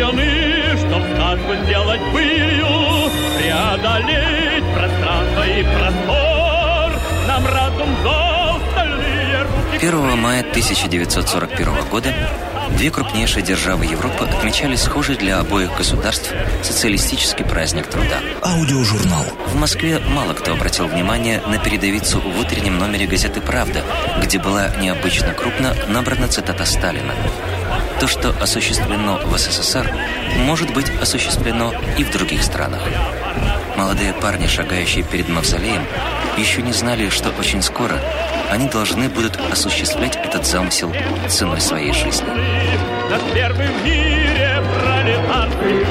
рождены, чтоб сказку сделать былью, преодолеть пространство и простор. Нам разум дал стальные руки. 1 мая 1941 года Две крупнейшие державы Европы отмечали схожий для обоих государств социалистический праздник труда. Аудиожурнал. В Москве мало кто обратил внимание на передовицу в утреннем номере газеты «Правда», где была необычно крупно набрана цитата Сталина. То, что осуществлено в СССР, может быть осуществлено и в других странах. Молодые парни, шагающие перед мавзолеем, еще не знали, что очень скоро они должны будут осуществлять этот замысел ценой своей жизни. Над первым в мире пролетарский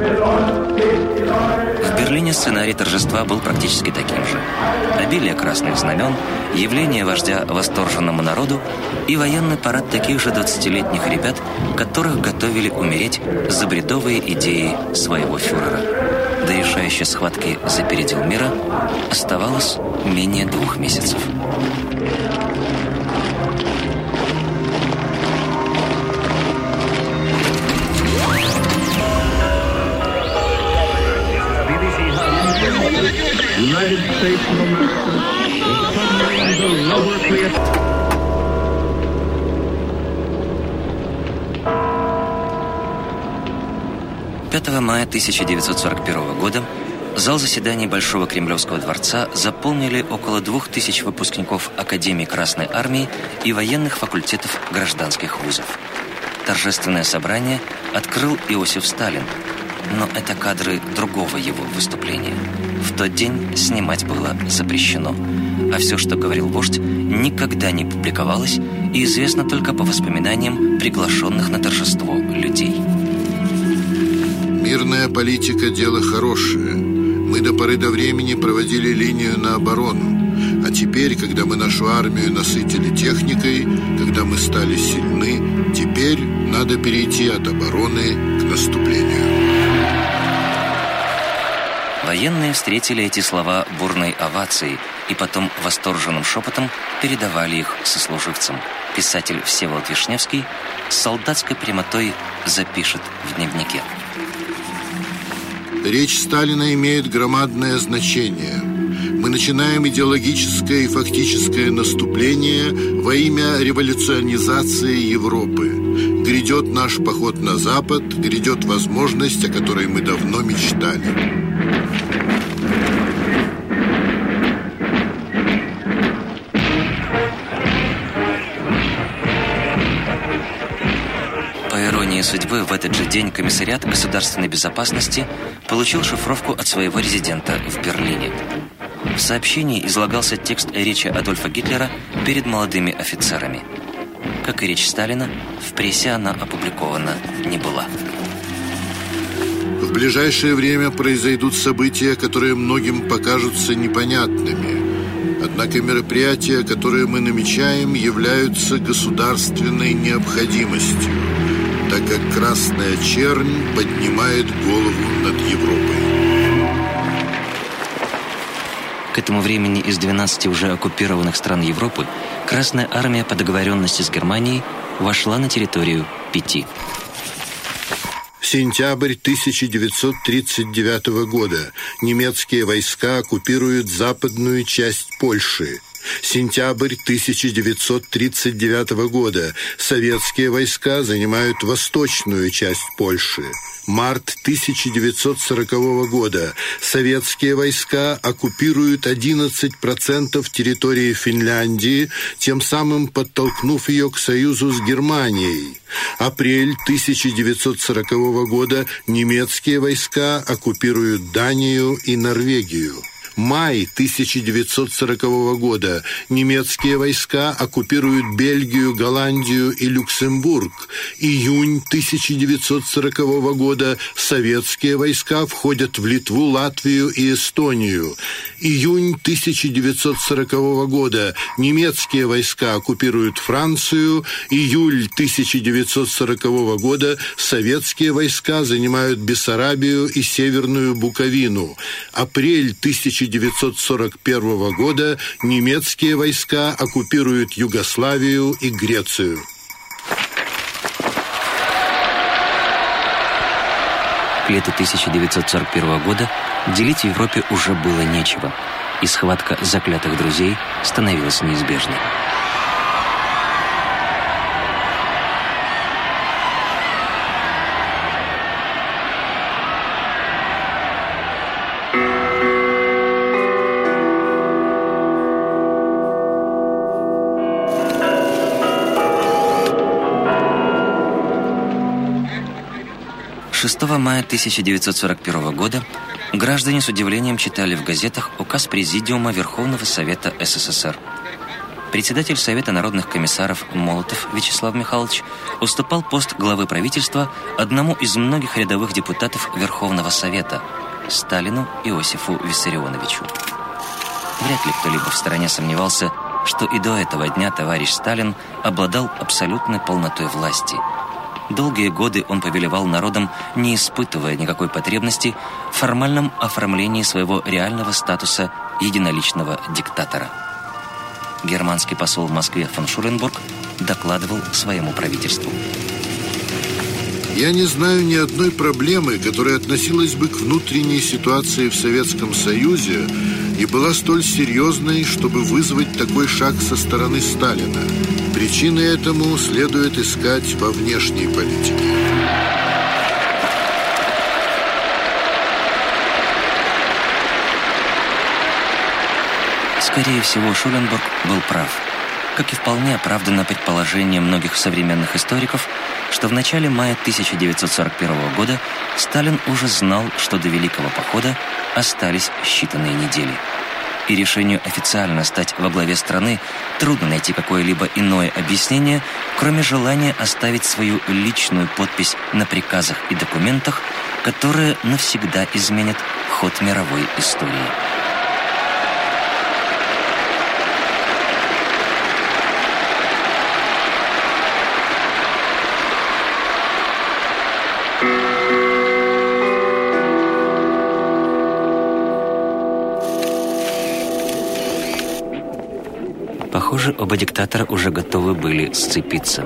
В Берлине сценарий торжества был практически таким же. Обилие красных знамен, явление вождя восторженному народу и военный парад таких же 20-летних ребят, которых готовили умереть за бредовые идеи своего фюрера. До решающей схватки за передел мира оставалось менее двух месяцев. 1941 года зал заседаний Большого Кремлевского дворца заполнили около двух тысяч выпускников Академии Красной Армии и военных факультетов гражданских вузов. Торжественное собрание открыл Иосиф Сталин, но это кадры другого его выступления. В тот день снимать было запрещено, а все, что говорил вождь, никогда не публиковалось и известно только по воспоминаниям приглашенных на торжество людей. Мирная политика – дело хорошее. Мы до поры до времени проводили линию на оборону. А теперь, когда мы нашу армию насытили техникой, когда мы стали сильны, теперь надо перейти от обороны к наступлению. Военные встретили эти слова бурной овацией и потом восторженным шепотом передавали их сослуживцам. Писатель Всеволод Вишневский с солдатской прямотой запишет в дневнике. Речь Сталина имеет громадное значение. Мы начинаем идеологическое и фактическое наступление во имя революционизации Европы. Грядет наш поход на Запад, грядет возможность, о которой мы давно мечтали. Судьбы, в этот же день комиссариат государственной безопасности получил шифровку от своего резидента в Берлине. В сообщении излагался текст речи Адольфа Гитлера перед молодыми офицерами. Как и речь Сталина, в прессе она опубликована не была. В ближайшее время произойдут события, которые многим покажутся непонятными. Однако мероприятия, которые мы намечаем, являются государственной необходимостью, так как красная чернь поднимает голову над Европой. К этому времени из 12 уже оккупированных стран Европы Красная Армия по договоренности с Германией вошла на территорию пяти. Сентябрь 1939 года. Немецкие войска оккупируют западную часть Польши. Сентябрь 1939 года. Советские войска занимают восточную часть Польши. Март 1940 года. Советские войска оккупируют 11% территории Финляндии, тем самым подтолкнув ее к союзу с Германией. Апрель 1940 года. Немецкие войска оккупируют Данию и Норвегию. Май 1940 года немецкие войска оккупируют Бельгию, Голландию и Люксембург. Июнь 1940 года советские войска входят в Литву, Латвию и Эстонию. Июнь 1940 года немецкие войска оккупируют Францию. Июль 1940 года советские войска занимают Бессарабию и Северную Буковину. Апрель 1940 1941 года немецкие войска оккупируют Югославию и Грецию. К лету 1941 года делить Европе уже было нечего, и схватка заклятых друзей становилась неизбежной. 6 мая 1941 года граждане с удивлением читали в газетах указ Президиума Верховного Совета СССР. Председатель Совета народных комиссаров Молотов Вячеслав Михайлович уступал пост главы правительства одному из многих рядовых депутатов Верховного Совета – Сталину Иосифу Виссарионовичу. Вряд ли кто-либо в стране сомневался, что и до этого дня товарищ Сталин обладал абсолютной полнотой власти – Долгие годы он повелевал народом, не испытывая никакой потребности в формальном оформлении своего реального статуса единоличного диктатора. Германский посол в Москве фон Шуленбург докладывал своему правительству. Я не знаю ни одной проблемы, которая относилась бы к внутренней ситуации в Советском Союзе и была столь серьезной, чтобы вызвать такой шаг со стороны Сталина. Причины этому следует искать во внешней политике. Скорее всего, Шуленбург был прав. Как и вполне оправдано предположение многих современных историков, что в начале мая 1941 года Сталин уже знал, что до Великого похода остались считанные недели и решению официально стать во главе страны трудно найти какое-либо иное объяснение, кроме желания оставить свою личную подпись на приказах и документах, которые навсегда изменят ход мировой истории. Похоже, оба диктатора уже готовы были сцепиться.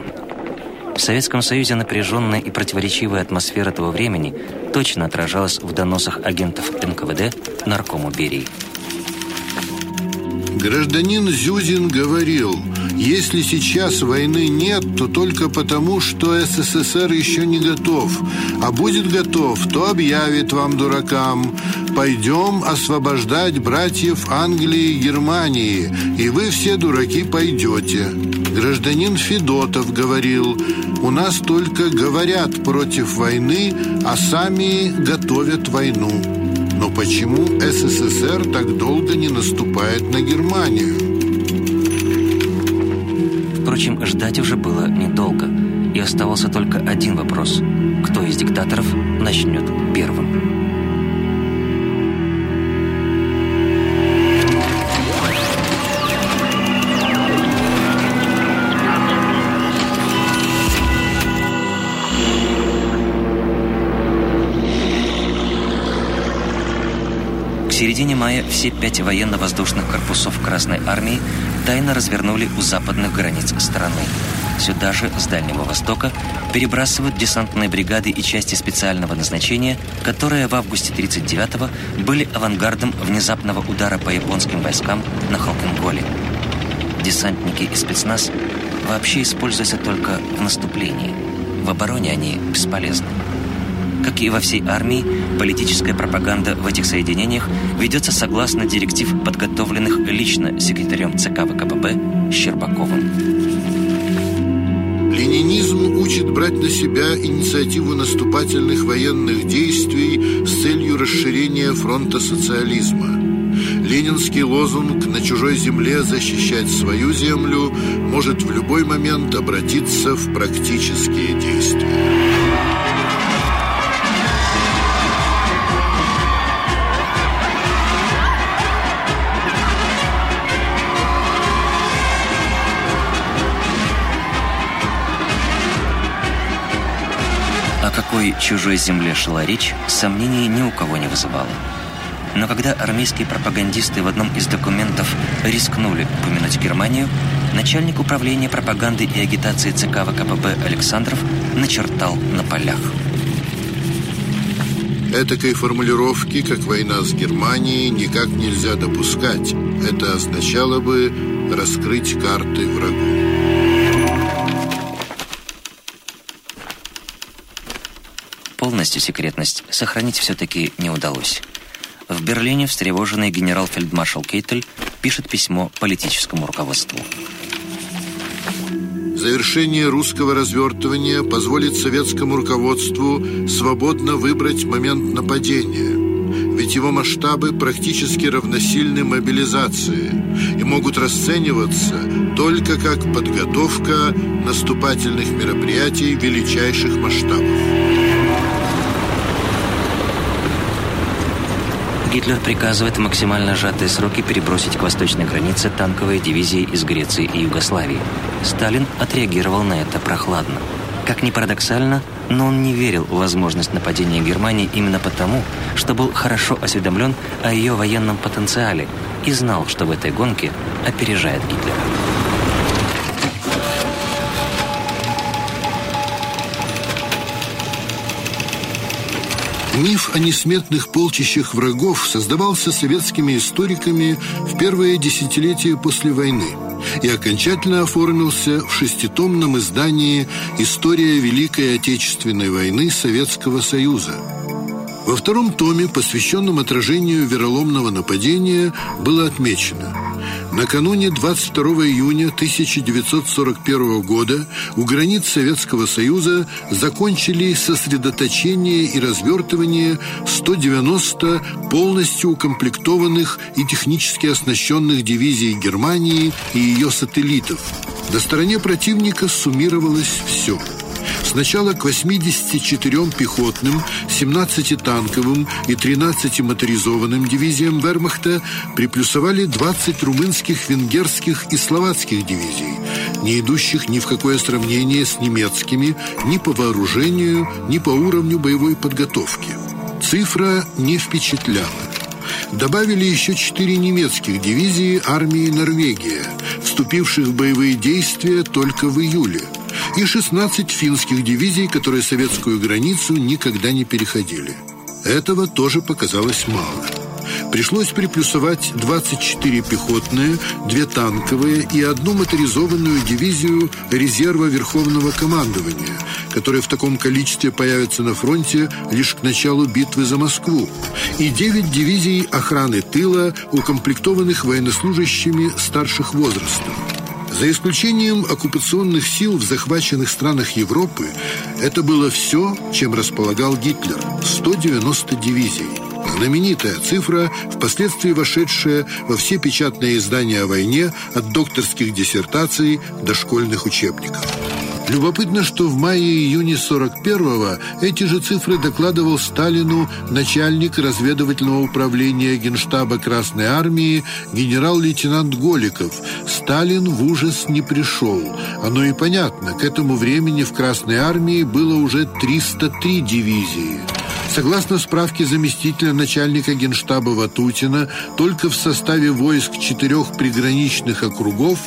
В Советском Союзе напряженная и противоречивая атмосфера того времени точно отражалась в доносах агентов НКВД наркому Берии. Гражданин Зюзин говорил, если сейчас войны нет, то только потому, что СССР еще не готов. А будет готов, то объявит вам, дуракам, пойдем освобождать братьев Англии и Германии, и вы все, дураки, пойдете. Гражданин Федотов говорил, у нас только говорят против войны, а сами готовят войну. Но почему СССР так долго не наступает на Германию? Впрочем, ждать уже было недолго. И оставался только один вопрос. Кто из диктаторов начнет первым? Середине мая все пять военно-воздушных корпусов Красной Армии тайно развернули у западных границ страны. Сюда же, с Дальнего Востока, перебрасывают десантные бригады и части специального назначения, которые в августе 1939-го были авангардом внезапного удара по японским войскам на Халкинголе. Десантники и спецназ вообще используются только в наступлении. В обороне они бесполезны. Как и во всей армии, политическая пропаганда в этих соединениях ведется согласно директив, подготовленных лично секретарем ЦК ВКПБ Щербаковым. Ленинизм учит брать на себя инициативу наступательных военных действий с целью расширения фронта социализма. Ленинский лозунг «На чужой земле защищать свою землю» может в любой момент обратиться в практические действия. Какой чужой земле шла речь, сомнений ни у кого не вызывало. Но когда армейские пропагандисты в одном из документов рискнули упомянуть Германию, начальник управления пропаганды и агитации ЦК ВКПБ Александров начертал на полях. Этакой формулировки, как война с Германией, никак нельзя допускать. Это означало бы раскрыть карты врагу. Полностью секретность сохранить все-таки не удалось. В Берлине встревоженный генерал-фельдмаршал Кейтель пишет письмо политическому руководству. Завершение русского развертывания позволит советскому руководству свободно выбрать момент нападения. Ведь его масштабы практически равносильны мобилизации и могут расцениваться только как подготовка наступательных мероприятий величайших масштабов. Гитлер приказывает в максимально сжатые сроки перебросить к восточной границе танковые дивизии из Греции и Югославии. Сталин отреагировал на это прохладно. Как ни парадоксально, но он не верил в возможность нападения Германии именно потому, что был хорошо осведомлен о ее военном потенциале и знал, что в этой гонке опережает Гитлера. Миф о несметных полчищах врагов создавался советскими историками в первое десятилетие после войны и окончательно оформился в шеститомном издании «История Великой Отечественной войны Советского Союза». Во втором томе, посвященном отражению вероломного нападения, было отмечено – Накануне 22 июня 1941 года у границ Советского Союза закончили сосредоточение и развертывание 190 полностью укомплектованных и технически оснащенных дивизий Германии и ее сателлитов. На стороне противника суммировалось все – Сначала к 84 пехотным, 17 танковым и 13 моторизованным дивизиям Вермахта приплюсовали 20 румынских, венгерских и словацких дивизий, не идущих ни в какое сравнение с немецкими ни по вооружению, ни по уровню боевой подготовки. Цифра не впечатляла. Добавили еще четыре немецких дивизии армии Норвегия, вступивших в боевые действия только в июле – и 16 финских дивизий, которые советскую границу никогда не переходили. Этого тоже показалось мало. Пришлось приплюсовать 24 пехотные, 2 танковые и одну моторизованную дивизию резерва Верховного командования, которые в таком количестве появятся на фронте лишь к началу битвы за Москву, и 9 дивизий охраны тыла, укомплектованных военнослужащими старших возрастов. За исключением оккупационных сил в захваченных странах Европы, это было все, чем располагал Гитлер – 190 дивизий. Знаменитая цифра, впоследствии вошедшая во все печатные издания о войне от докторских диссертаций до школьных учебников. Любопытно, что в мае-июне 41-го эти же цифры докладывал Сталину начальник разведывательного управления Генштаба Красной Армии генерал-лейтенант Голиков. Сталин в ужас не пришел. Оно и понятно, к этому времени в Красной Армии было уже 303 дивизии. Согласно справке заместителя начальника генштаба Ватутина, только в составе войск четырех приграничных округов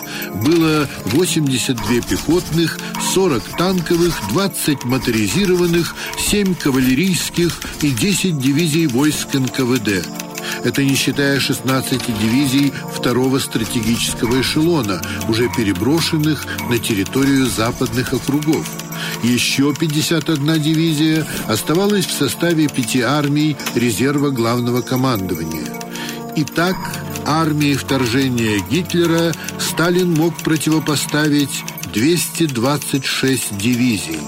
было 82 пехотных, 40 танковых, 20 моторизированных, 7 кавалерийских и 10 дивизий войск НКВД. Это не считая 16 дивизий второго стратегического эшелона, уже переброшенных на территорию западных округов. Еще 51 дивизия оставалась в составе пяти армий резерва главного командования. Итак, армии вторжения Гитлера Сталин мог противопоставить 226 дивизий.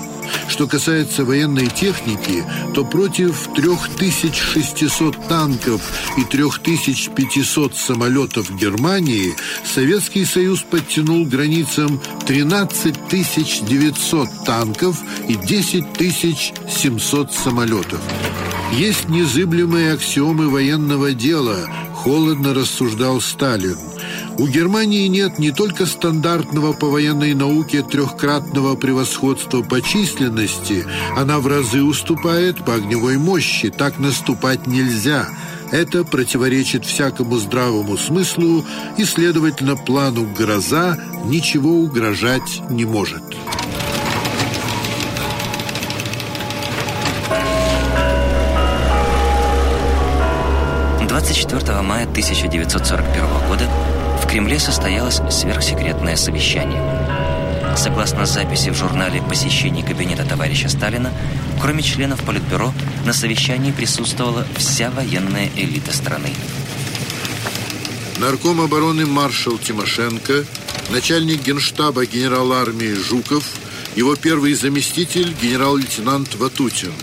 Что касается военной техники, то против 3600 танков и 3500 самолетов Германии Советский Союз подтянул границам 13 900 танков и 10 700 самолетов. Есть незыблемые аксиомы военного дела, холодно рассуждал Сталин. У Германии нет не только стандартного по военной науке трехкратного превосходства по численности, она в разы уступает по огневой мощи. Так наступать нельзя. Это противоречит всякому здравому смыслу и, следовательно, плану «Гроза» ничего угрожать не может. 24 мая 1941 года в Кремле состоялось сверхсекретное совещание. Согласно записи в журнале посещений кабинета товарища Сталина, кроме членов Политбюро, на совещании присутствовала вся военная элита страны. Нарком обороны маршал Тимошенко, начальник генштаба генерал армии Жуков, его первый заместитель генерал-лейтенант Ватутин,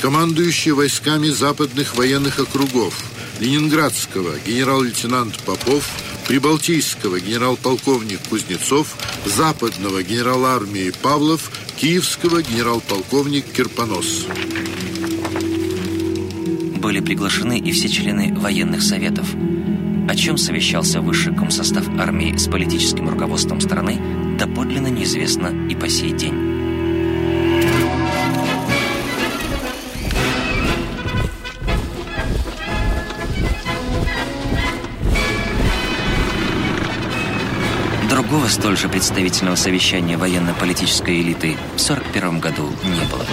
командующий войсками западных военных округов – Ленинградского генерал-лейтенант Попов, Прибалтийского генерал-полковник Кузнецов, Западного генерал армии Павлов, Киевского генерал-полковник Кирпонос. Были приглашены и все члены военных советов. О чем совещался высший комсостав армии с политическим руководством страны, доподлинно неизвестно и по сей день. Столь же представительного совещания военно-политической элиты в 1941 году не было.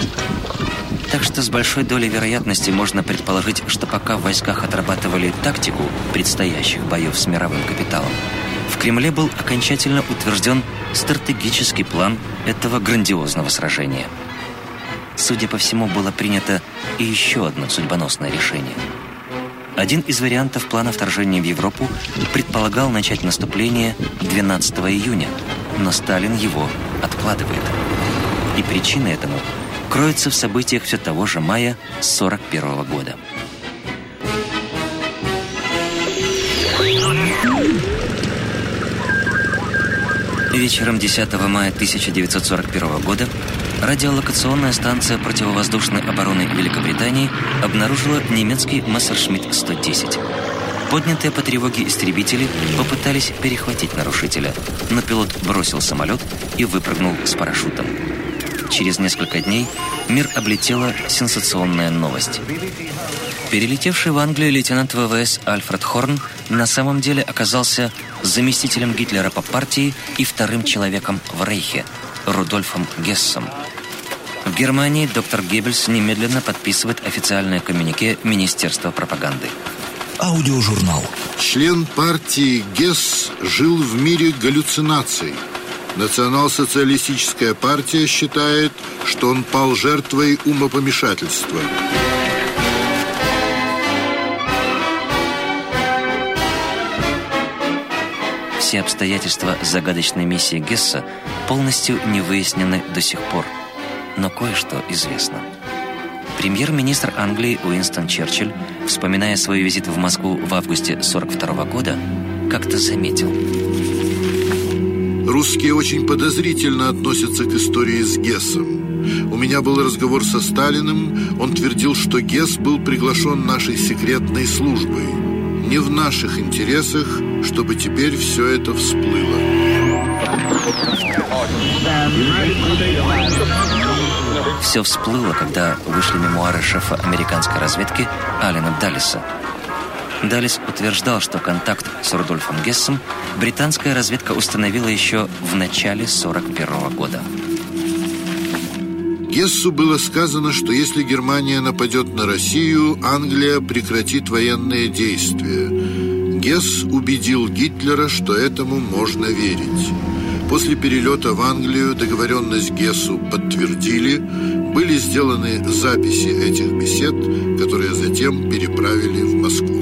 Так что с большой долей вероятности можно предположить, что пока в войсках отрабатывали тактику предстоящих боев с мировым капиталом, в Кремле был окончательно утвержден стратегический план этого грандиозного сражения. Судя по всему, было принято и еще одно судьбоносное решение – один из вариантов плана вторжения в Европу предполагал начать наступление 12 июня, но Сталин его откладывает. И причина этому кроется в событиях все того же мая 41 года. Вечером 10 мая 1941 года радиолокационная станция противовоздушной обороны Великобритании обнаружила немецкий Мессершмитт-110. Поднятые по тревоге истребители попытались перехватить нарушителя, но пилот бросил самолет и выпрыгнул с парашютом. Через несколько дней мир облетела сенсационная новость. Перелетевший в Англию лейтенант ВВС Альфред Хорн на самом деле оказался заместителем Гитлера по партии и вторым человеком в Рейхе – Рудольфом Гессом. В Германии доктор Геббельс немедленно подписывает официальное коммюнике Министерства пропаганды. Аудиожурнал. Член партии Гесс жил в мире галлюцинаций. Национал-социалистическая партия считает, что он пал жертвой умопомешательства. Все обстоятельства загадочной миссии Гесса полностью не выяснены до сих пор. Но кое-что известно. Премьер-министр Англии Уинстон Черчилль, вспоминая свой визит в Москву в августе 1942 года, как-то заметил. Русские очень подозрительно относятся к истории с Гессом. У меня был разговор со Сталиным. Он твердил, что Гесс был приглашен нашей секретной службой. Не в наших интересах чтобы теперь все это всплыло. Все всплыло, когда вышли мемуары шефа американской разведки Алина Даллиса. Даллис утверждал, что контакт с Рудольфом Гессом британская разведка установила еще в начале 41 года. Гессу было сказано, что если Германия нападет на Россию, Англия прекратит военные действия. Гесс убедил Гитлера, что этому можно верить. После перелета в Англию договоренность Гессу подтвердили, были сделаны записи этих бесед, которые затем переправили в Москву.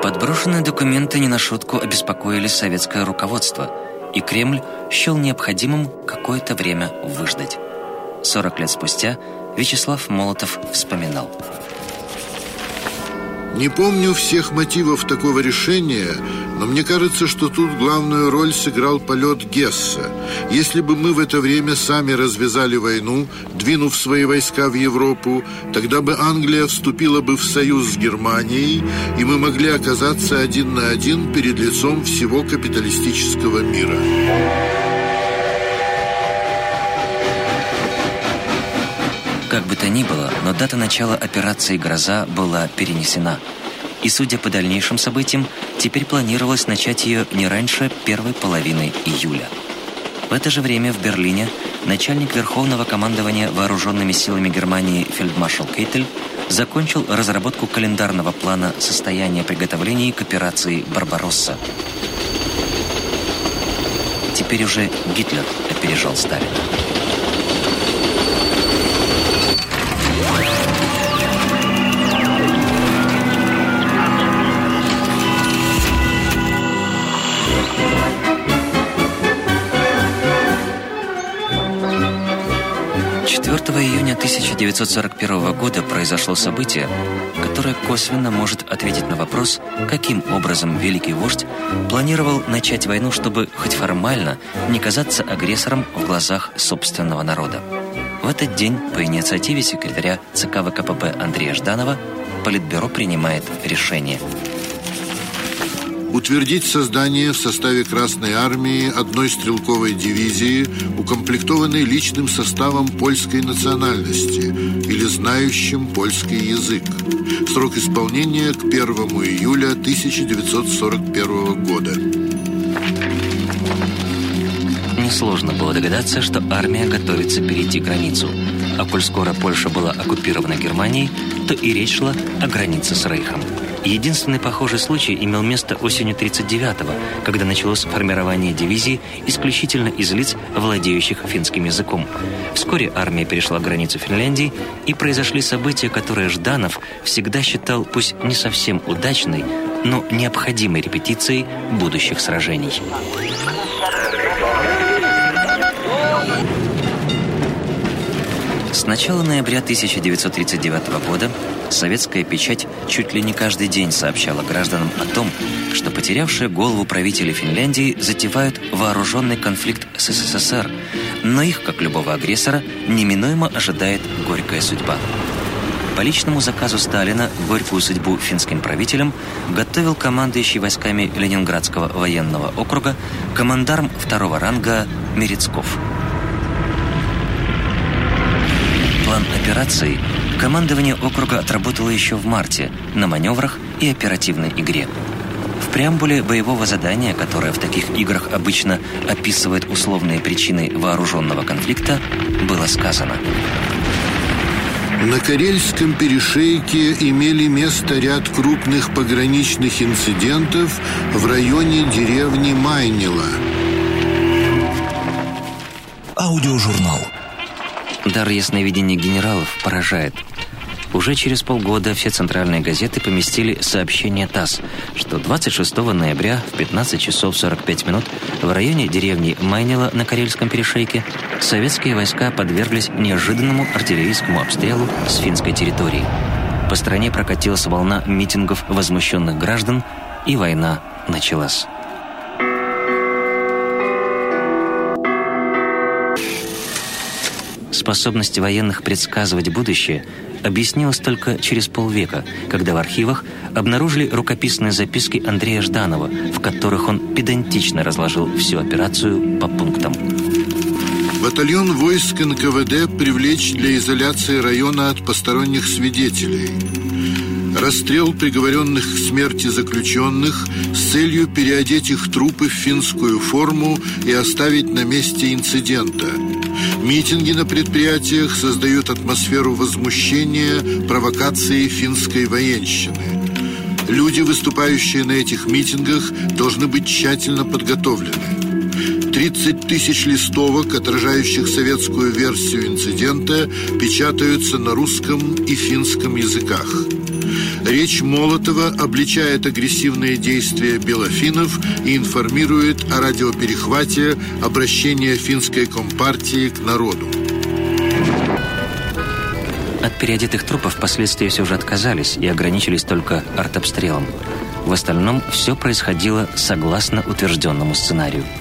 Подброшенные документы не на шутку обеспокоили советское руководство, и Кремль счел необходимым какое-то время выждать. 40 лет спустя Вячеслав Молотов вспоминал – не помню всех мотивов такого решения, но мне кажется, что тут главную роль сыграл полет Гесса. Если бы мы в это время сами развязали войну, двинув свои войска в Европу, тогда бы Англия вступила бы в союз с Германией, и мы могли оказаться один на один перед лицом всего капиталистического мира. Как бы то ни было, но дата начала операции «Гроза» была перенесена. И, судя по дальнейшим событиям, теперь планировалось начать ее не раньше первой половины июля. В это же время в Берлине начальник Верховного командования вооруженными силами Германии фельдмаршал Кейтель закончил разработку календарного плана состояния приготовлений к операции «Барбаросса». Теперь уже Гитлер опережал Сталина. 1941 года произошло событие, которое косвенно может ответить на вопрос, каким образом великий вождь планировал начать войну, чтобы хоть формально не казаться агрессором в глазах собственного народа. В этот день по инициативе секретаря ЦК ВКПБ Андрея Жданова Политбюро принимает решение – утвердить создание в составе Красной Армии одной стрелковой дивизии, укомплектованной личным составом польской национальности или знающим польский язык. Срок исполнения к 1 июля 1941 года. Несложно было догадаться, что армия готовится перейти границу. А коль скоро Польша была оккупирована Германией, то и речь шла о границе с Рейхом. Единственный похожий случай имел место осенью 1939-го, когда началось формирование дивизии исключительно из лиц, владеющих финским языком. Вскоре армия перешла границу Финляндии, и произошли события, которые Жданов всегда считал пусть не совсем удачной, но необходимой репетицией будущих сражений. С начала ноября 1939 года советская печать чуть ли не каждый день сообщала гражданам о том, что потерявшие голову правители Финляндии затевают вооруженный конфликт с СССР, но их, как любого агрессора, неминуемо ожидает горькая судьба. По личному заказу Сталина горькую судьбу финским правителям готовил командующий войсками Ленинградского военного округа командарм второго ранга Мерецков – Операции командование округа отработало еще в марте на маневрах и оперативной игре. В преамбуле боевого задания, которое в таких играх обычно описывает условные причины вооруженного конфликта, было сказано на Карельском перешейке имели место ряд крупных пограничных инцидентов в районе деревни Майнила. Аудиожурнал. Дар ясновидения генералов поражает. Уже через полгода все центральные газеты поместили сообщение ТАСС, что 26 ноября в 15 часов 45 минут в районе деревни Майнила на Карельском перешейке советские войска подверглись неожиданному артиллерийскому обстрелу с финской территории. По стране прокатилась волна митингов возмущенных граждан, и война началась. Способность военных предсказывать будущее объяснилась только через полвека, когда в архивах обнаружили рукописные записки Андрея Жданова, в которых он педантично разложил всю операцию по пунктам. Батальон войск НКВД привлечь для изоляции района от посторонних свидетелей. Расстрел приговоренных к смерти заключенных с целью переодеть их трупы в финскую форму и оставить на месте инцидента – Митинги на предприятиях создают атмосферу возмущения провокации финской военщины. Люди, выступающие на этих митингах, должны быть тщательно подготовлены. 30 тысяч листовок, отражающих советскую версию инцидента, печатаются на русском и финском языках. Речь Молотова обличает агрессивные действия белофинов и информирует о радиоперехвате обращения финской компартии к народу. От переодетых трупов впоследствии все же отказались и ограничились только артобстрелом. В остальном все происходило согласно утвержденному сценарию –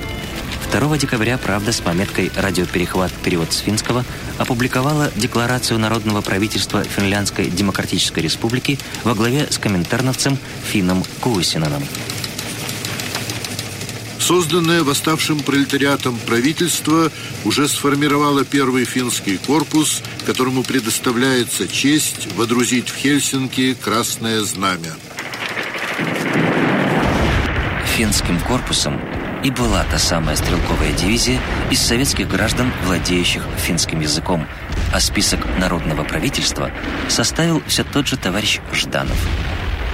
2 декабря «Правда» с пометкой «Радиоперехват. Перевод с финского» опубликовала декларацию Народного правительства Финляндской Демократической Республики во главе с коминтерновцем Финном Куусинаном. Созданное восставшим пролетариатом правительство уже сформировало первый финский корпус, которому предоставляется честь водрузить в Хельсинки Красное Знамя. Финским корпусом и была та самая стрелковая дивизия из советских граждан, владеющих финским языком, а список народного правительства составил все тот же товарищ Жданов.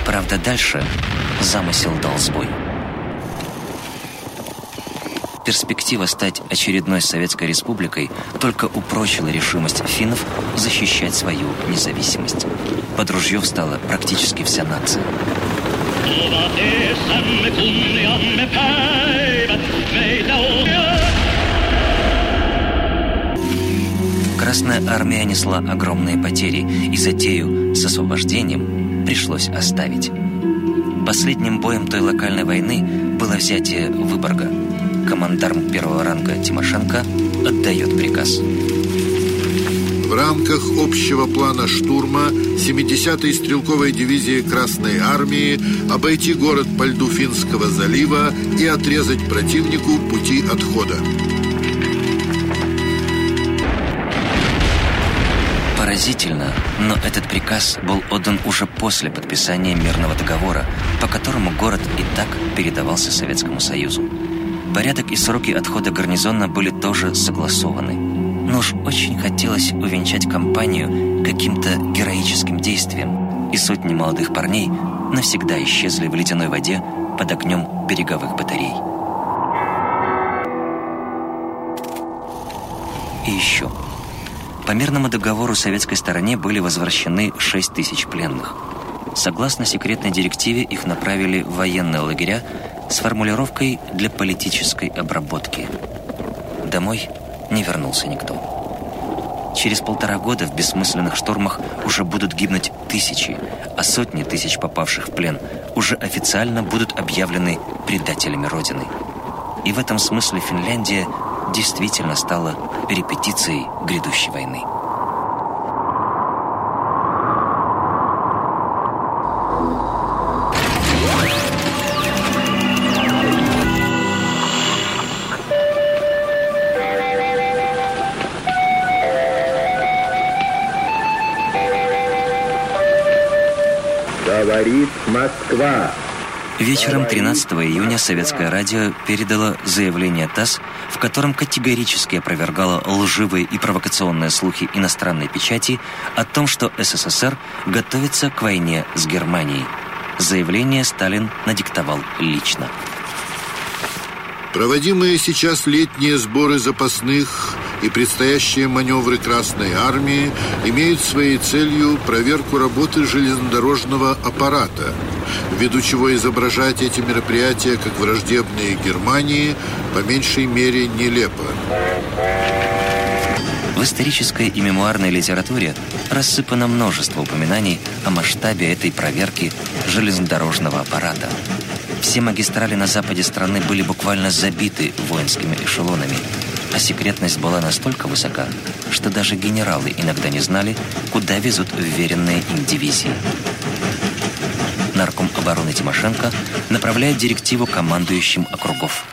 Правда, дальше замысел дал сбой. Перспектива стать очередной Советской Республикой только упрочила решимость финнов защищать свою независимость. Под ружье встала практически вся нация. Красная армия несла огромные потери, и затею с освобождением пришлось оставить. Последним боем той локальной войны было взятие Выборга. Командарм первого ранга Тимошенко отдает приказ. В рамках общего плана штурма 70-й стрелковой дивизии Красной Армии обойти город по льду Финского залива и отрезать противнику пути отхода. Поразительно, но этот приказ был отдан уже после подписания мирного договора, по которому город и так передавался Советскому Союзу. Порядок и сроки отхода гарнизона были тоже согласованы. Но уж очень хотелось увенчать кампанию каким-то героическим действием, и сотни молодых парней навсегда исчезли в ледяной воде под огнем береговых батарей. И еще – по мирному договору советской стороне были возвращены 6 тысяч пленных. Согласно секретной директиве их направили в военные лагеря с формулировкой «для политической обработки». Домой не вернулся никто. Через полтора года в бессмысленных штормах уже будут гибнуть тысячи, а сотни тысяч попавших в плен уже официально будут объявлены предателями Родины. И в этом смысле Финляндия действительно стала репетицией грядущей войны. Говорит Москва. Вечером 13 июня советское радио передало заявление ТАСС, в котором категорически опровергало лживые и провокационные слухи иностранной печати о том, что СССР готовится к войне с Германией. Заявление Сталин надиктовал лично. Проводимые сейчас летние сборы запасных и предстоящие маневры Красной Армии имеют своей целью проверку работы железнодорожного аппарата, ввиду чего изображать эти мероприятия как враждебные Германии по меньшей мере нелепо. В исторической и мемуарной литературе рассыпано множество упоминаний о масштабе этой проверки железнодорожного аппарата. Все магистрали на западе страны были буквально забиты воинскими эшелонами – а секретность была настолько высока, что даже генералы иногда не знали, куда везут вверенные им дивизии. Нарком обороны Тимошенко направляет директиву командующим округов.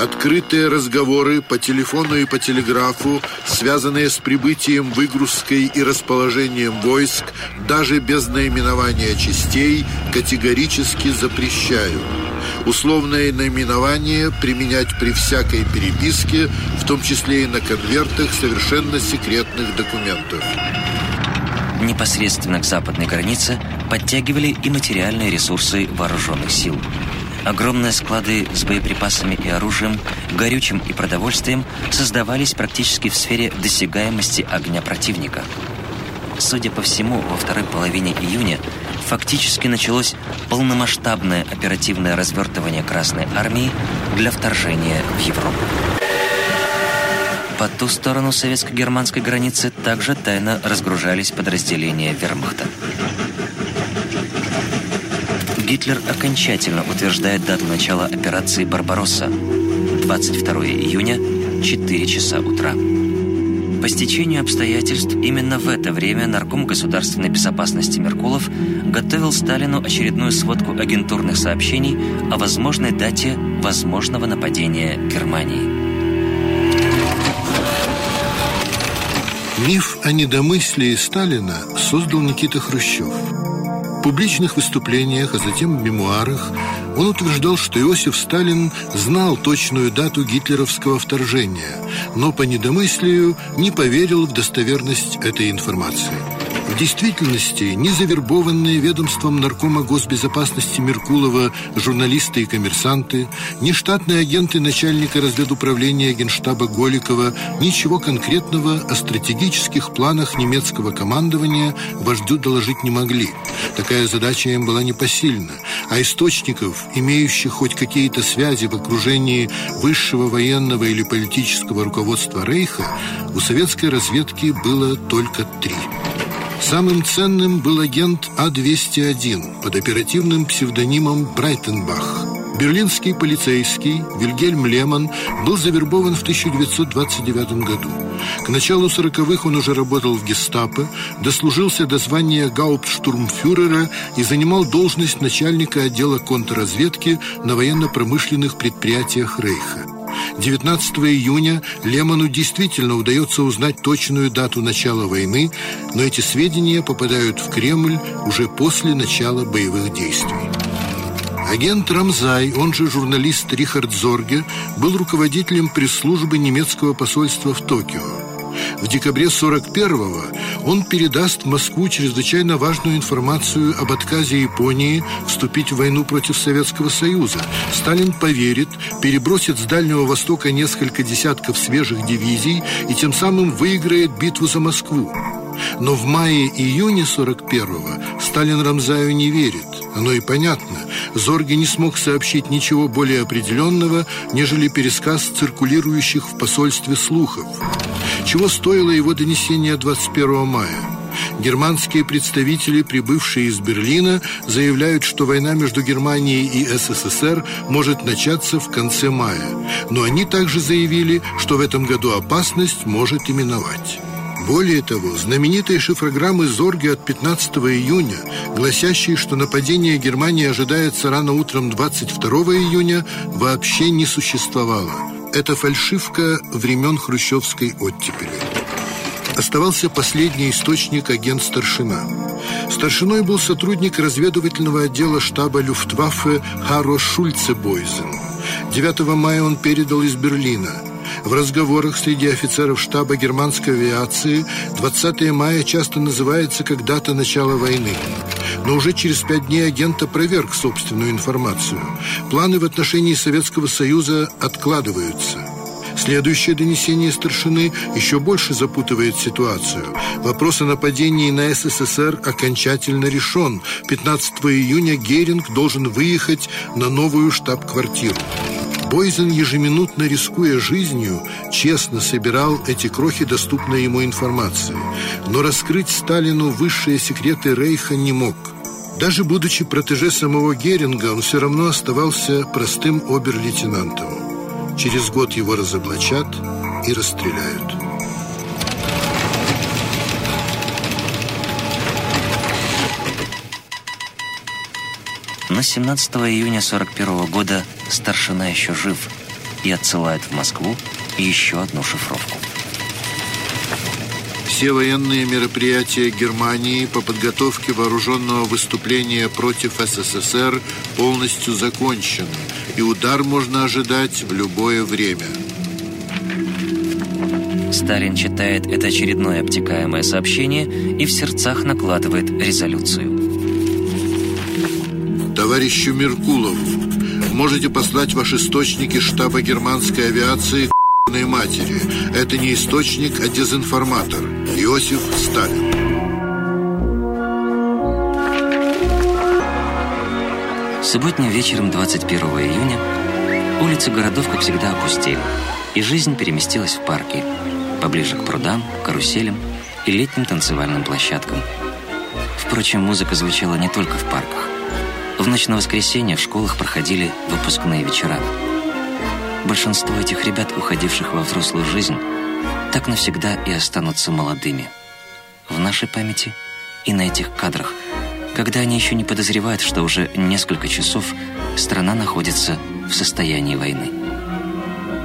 Открытые разговоры по телефону и по телеграфу, связанные с прибытием, выгрузкой и расположением войск, даже без наименования частей, категорически запрещают – Условное наименование применять при всякой переписке, в том числе и на конвертах совершенно секретных документов. Непосредственно к западной границе подтягивали и материальные ресурсы вооруженных сил. Огромные склады с боеприпасами и оружием, горючим и продовольствием создавались практически в сфере досягаемости огня противника. Судя по всему, во второй половине июня фактически началось полномасштабное оперативное развертывание Красной Армии для вторжения в Европу. По ту сторону советско-германской границы также тайно разгружались подразделения вермахта. Гитлер окончательно утверждает дату начала операции «Барбаросса» 22 июня, 4 часа утра. По стечению обстоятельств, именно в это время нарком государственной безопасности Меркулов готовил Сталину очередную сводку агентурных сообщений о возможной дате возможного нападения Германии. Миф о недомыслии Сталина создал Никита Хрущев. В публичных выступлениях, а затем в мемуарах он утверждал, что Иосиф Сталин знал точную дату гитлеровского вторжения, но по недомыслию не поверил в достоверность этой информации. В действительности, ни завербованные ведомством Наркома госбезопасности Меркулова журналисты и коммерсанты, ни штатные агенты начальника разведуправления Генштаба Голикова ничего конкретного о стратегических планах немецкого командования вождю доложить не могли. Такая задача им была непосильна, а источников, имеющих хоть какие-то связи в окружении высшего военного или политического руководства Рейха, у советской разведки было только три – Самым ценным был агент А-201 под оперативным псевдонимом Брайтенбах. Берлинский полицейский Вильгельм Лемон был завербован в 1929 году. К началу 40-х он уже работал в гестапо, дослужился до звания гауптштурмфюрера и занимал должность начальника отдела контрразведки на военно-промышленных предприятиях Рейха. 19 июня Лемону действительно удается узнать точную дату начала войны, но эти сведения попадают в Кремль уже после начала боевых действий. Агент Рамзай, он же журналист Рихард Зорге, был руководителем пресс-службы немецкого посольства в Токио. В декабре 41-го он передаст Москву чрезвычайно важную информацию об отказе Японии вступить в войну против Советского Союза. Сталин поверит, перебросит с Дальнего Востока несколько десятков свежих дивизий и тем самым выиграет битву за Москву. Но в мае-июне 41-го Сталин Рамзаю не верит. Оно и понятно. Зорге не смог сообщить ничего более определенного, нежели пересказ циркулирующих в посольстве слухов. Чего стоило его донесение 21 мая? Германские представители, прибывшие из Берлина, заявляют, что война между Германией и СССР может начаться в конце мая. Но они также заявили, что в этом году опасность может именовать. Более того, знаменитые шифрограммы Зорги от 15 июня, гласящие, что нападение Германии ожидается рано утром 22 июня, вообще не существовало. Это фальшивка времен хрущевской оттепели. Оставался последний источник агент Старшина. Старшиной был сотрудник разведывательного отдела штаба Люфтваффе Харо Шульцебойзен. 9 мая он передал из Берлина – в разговорах среди офицеров штаба германской авиации 20 мая часто называется как дата начала войны. Но уже через пять дней агент опроверг собственную информацию. Планы в отношении Советского Союза откладываются. Следующее донесение старшины еще больше запутывает ситуацию. Вопрос о нападении на СССР окончательно решен. 15 июня Геринг должен выехать на новую штаб-квартиру. Бойзен, ежеминутно рискуя жизнью, честно собирал эти крохи доступной ему информации. Но раскрыть Сталину высшие секреты Рейха не мог. Даже будучи протеже самого Геринга, он все равно оставался простым обер-лейтенантом. Через год его разоблачат и расстреляют. Но 17 июня 41 года старшина еще жив и отсылает в Москву еще одну шифровку. Все военные мероприятия Германии по подготовке вооруженного выступления против СССР полностью закончены, и удар можно ожидать в любое время. Сталин читает это очередное обтекаемое сообщение и в сердцах накладывает резолюцию. Товарищу Меркулову, можете послать ваши источники штаба германской авиации матери. Это не источник, а дезинформатор. Иосиф Сталин. Субботним вечером 21 июня улицы городов, как всегда, опустели, и жизнь переместилась в парки, поближе к прудам, каруселям и летним танцевальным площадкам. Впрочем, музыка звучала не только в парках. В ночь на воскресенье в школах проходили выпускные вечера. Большинство этих ребят, уходивших во взрослую жизнь, так навсегда и останутся молодыми. В нашей памяти и на этих кадрах, когда они еще не подозревают, что уже несколько часов страна находится в состоянии войны.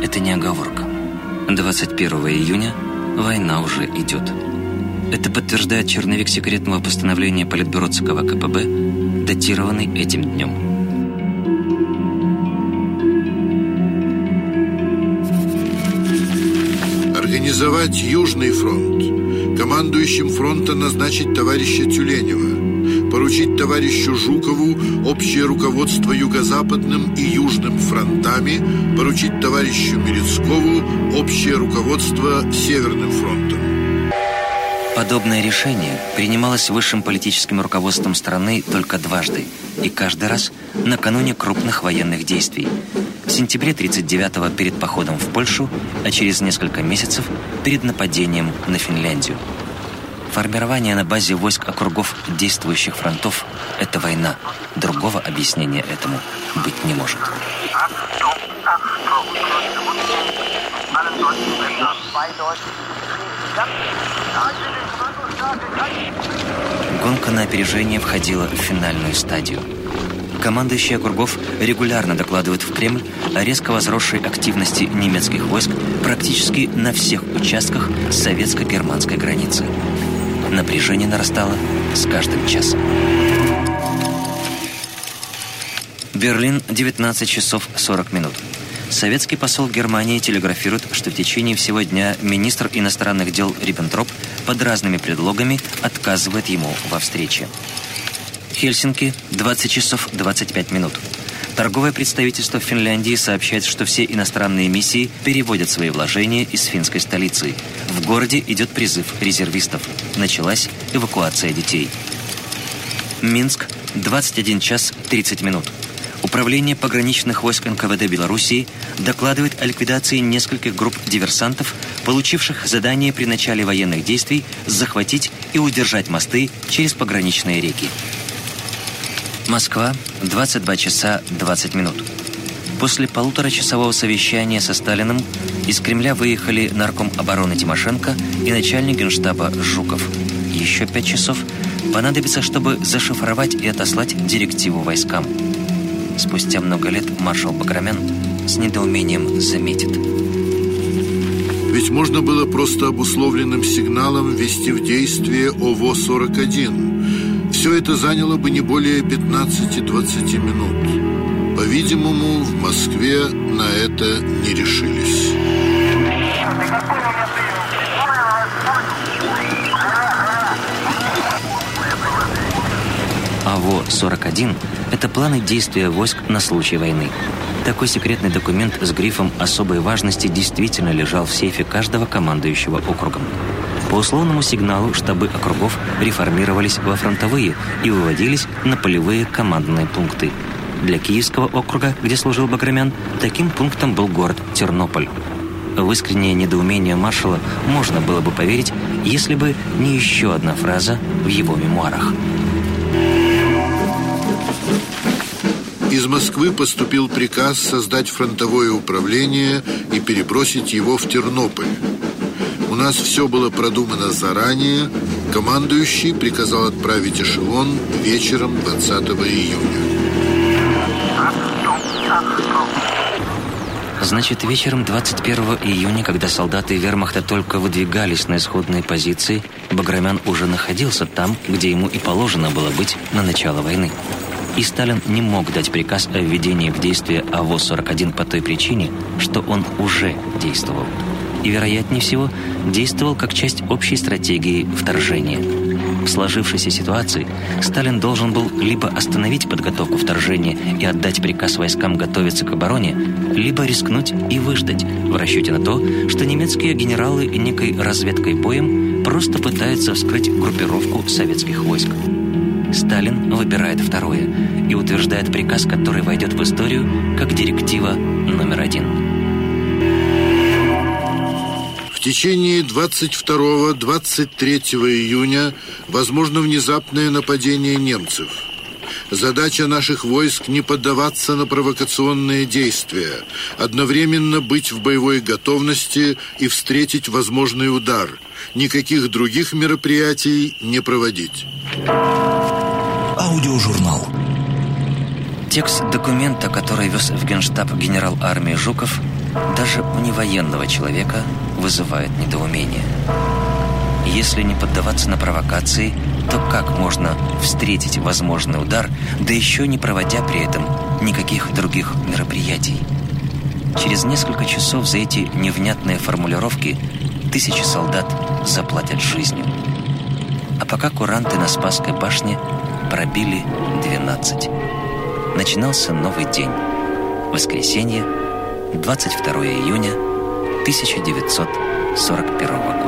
Это не оговорка. 21 июня война уже идет. Это подтверждает черновик секретного постановления Политбюро ЦК ВКПБ, датированный этим днем. Организовать Южный фронт. Командующим фронта назначить товарища Тюленева. Поручить товарищу Жукову общее руководство Юго-Западным и Южным фронтами. Поручить товарищу Мерецкову общее руководство Северным фронтом. Подобное решение принималось высшим политическим руководством страны только дважды, и каждый раз накануне крупных военных действий. В сентябре 39-го перед походом в Польшу, а через несколько месяцев перед нападением на Финляндию. Формирование на базе войск округов действующих фронтов – это война. Другого объяснения этому быть не может. Гонка на опережение входила в финальную стадию. Командующие округов регулярно докладывают в Кремль о резко возросшей активности немецких войск практически на всех участках советско-германской границы. Напряжение нарастало с каждым часом. Берлин, 19 часов 40 минут. Советский посол Германии телеграфирует, что в течение всего дня министр иностранных дел Риббентроп под разными предлогами отказывает ему во встрече. Хельсинки, 20 часов 25 минут. Торговое представительство Финляндии сообщает, что все иностранные миссии переводят свои вложения из финской столицы. В городе идет призыв резервистов. Началась эвакуация детей. Минск, 21 час 30 минут. Управление пограничных войск НКВД Белоруссии докладывает о ликвидации нескольких групп диверсантов, получивших задание при начале военных действий захватить и удержать мосты через пограничные реки. Москва, 22 часа 20 минут. После полуторачасового совещания со Сталиным из Кремля выехали нарком обороны Тимошенко и начальник генштаба Жуков. Еще пять часов понадобится, чтобы зашифровать и отослать директиву войскам. Спустя много лет маршал Баграмян с недоумением заметит. Ведь можно было просто обусловленным сигналом ввести в действие ОВО-41. Все это заняло бы не более 15-20 минут. По-видимому, в Москве на это не решились. АВО-41 – это планы действия войск на случай войны. Такой секретный документ с грифом особой важности действительно лежал в сейфе каждого командующего округом. По условному сигналу штабы округов реформировались во фронтовые и выводились на полевые командные пункты. Для Киевского округа, где служил Баграмян, таким пунктом был город Тернополь. В искреннее недоумение маршала можно было бы поверить, если бы не еще одна фраза в его мемуарах – Из Москвы поступил приказ создать фронтовое управление и перебросить его в Тернополь. Нас все было продумано заранее. Командующий приказал отправить эшелон вечером 20 июня. Значит, вечером 21 июня, когда солдаты вермахта только выдвигались на исходные позиции, Баграмян уже находился там, где ему и положено было быть на начало войны. И Сталин не мог дать приказ о введении в действие АВО-41 по той причине, что он уже действовал. И, вероятнее всего, действовал как часть общей стратегии вторжения. В сложившейся ситуации Сталин должен был либо остановить подготовку вторжения и отдать приказ войскам готовиться к обороне, либо рискнуть и выждать в расчете на то, что немецкие генералы некой разведкой боем просто пытаются вскрыть группировку советских войск. Сталин выбирает второе и утверждает приказ, который войдет в историю как директива номер один. В течение 22-23 июня возможно внезапное нападение немцев. Задача наших войск не поддаваться на провокационные действия, одновременно быть в боевой готовности и встретить возможный удар. Никаких других мероприятий не проводить. Аудиожурнал. Текст документа, который вез в генштаб генерал армии Жуков, даже у невоенного человека вызывает недоумение. Если не поддаваться на провокации, то как можно встретить возможный удар, да еще не проводя при этом никаких других мероприятий? Через несколько часов за эти невнятные формулировки тысячи солдат заплатят жизнью. А пока куранты на Спасской башне пробили 12. Начинался новый день. Воскресенье, 22 июня 1941 года.